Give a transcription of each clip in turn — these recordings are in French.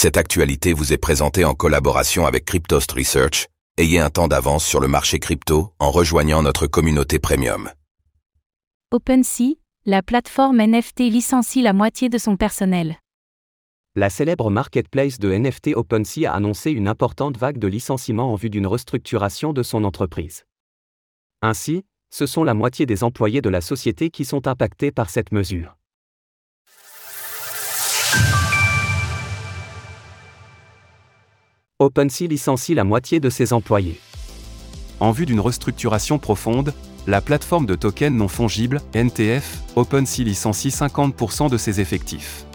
Cette actualité vous est présentée en collaboration avec Cryptost Research. Ayez un temps d'avance sur le marché crypto en rejoignant notre communauté premium. OpenSea, la plateforme NFT licencie la moitié de son personnel. La célèbre marketplace de NFT OpenSea a annoncé une importante vague de licenciements en vue d'une restructuration de son entreprise. Ainsi, ce sont la moitié des employés de la société qui sont impactés par cette mesure. OpenSea licencie la moitié de ses employés. En vue d'une restructuration profonde, la plateforme de tokens non fongibles, NTF, OpenSea licencie 50% de ses effectifs.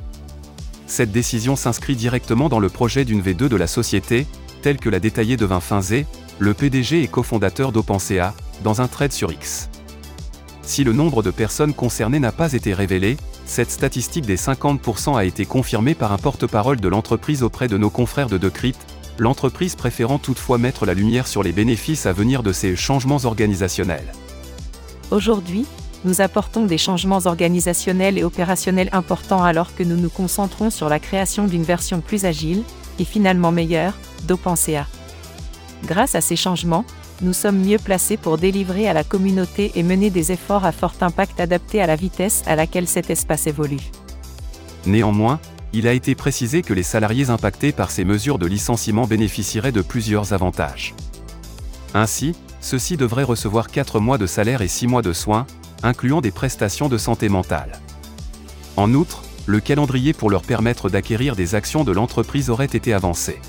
Cette décision s'inscrit directement dans le projet d'une V2 de la société, tel que l'a détaillé Devin Finzé, le PDG et cofondateur d'OpenSea, dans un trade sur X. Si le nombre de personnes concernées n'a pas été révélé, cette statistique des 50% a été confirmée par un porte-parole de l'entreprise auprès de nos confrères de Decrypt, l'entreprise préférant toutefois mettre la lumière sur les bénéfices à venir de ces changements organisationnels. Aujourd'hui, nous apportons des changements organisationnels et opérationnels importants alors que nous nous concentrons sur la création d'une version plus agile, et finalement meilleure, d'OpenSea. Grâce à ces changements, nous sommes mieux placés pour délivrer à la communauté et mener des efforts à fort impact adaptés à la vitesse à laquelle cet espace évolue. Néanmoins, il a été précisé que les salariés impactés par ces mesures de licenciement bénéficieraient de plusieurs avantages. Ainsi, ceux-ci devraient recevoir 4 mois de salaire et 6 mois de soins, incluant des prestations de santé mentale. En outre, le calendrier pour leur permettre d'acquérir des actions de l'entreprise aurait été avancé.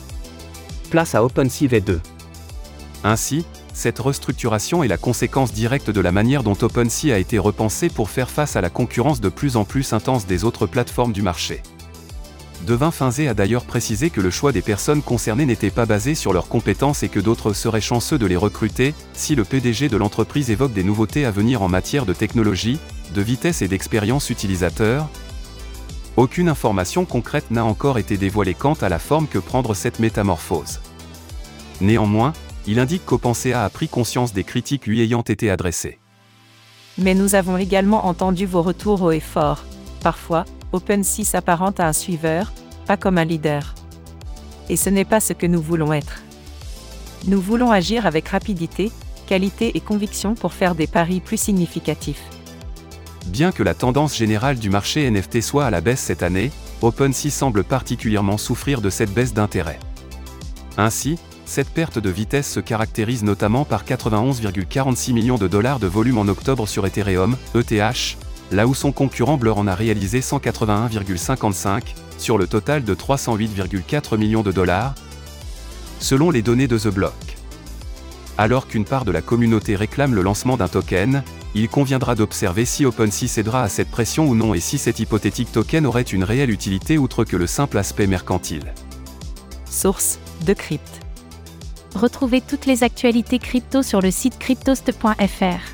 Place à OpenSea V2. Ainsi, cette restructuration est la conséquence directe de la manière dont OpenSea a été repensé pour faire face à la concurrence de plus en plus intense des autres plateformes du marché. Devin Finzé a d'ailleurs précisé que le choix des personnes concernées n'était pas basé sur leurs compétences et que d'autres seraient chanceux de les recruter, si le PDG de l'entreprise évoque des nouveautés à venir en matière de technologie, de vitesse et d'expérience utilisateur. Aucune information concrète n'a encore été dévoilée quant à la forme que prendre cette métamorphose. Néanmoins, il indique qu'Opensea a pris conscience des critiques lui ayant été adressées. Mais nous avons également entendu vos retours au effort. Parfois, OpenSea s'apparente à un suiveur, pas comme un leader. Et ce n'est pas ce que nous voulons être. Nous voulons agir avec rapidité, qualité et conviction pour faire des paris plus significatifs. Bien que la tendance générale du marché NFT soit à la baisse cette année, OpenSea semble particulièrement souffrir de cette baisse d'intérêt. Ainsi, cette perte de vitesse se caractérise notamment par 91,46 millions de dollars de volume en octobre sur Ethereum, ETH, là où son concurrent Blur en a réalisé 181,55, sur le total de 308,4 millions de dollars, selon les données de The Block. Alors qu'une part de la communauté réclame le lancement d'un token, il conviendra d'observer si OpenSea cédera à cette pression ou non et si cet hypothétique token aurait une réelle utilité outre que le simple aspect mercantile. Source Decrypt. Retrouvez toutes les actualités crypto sur le site cryptost.fr.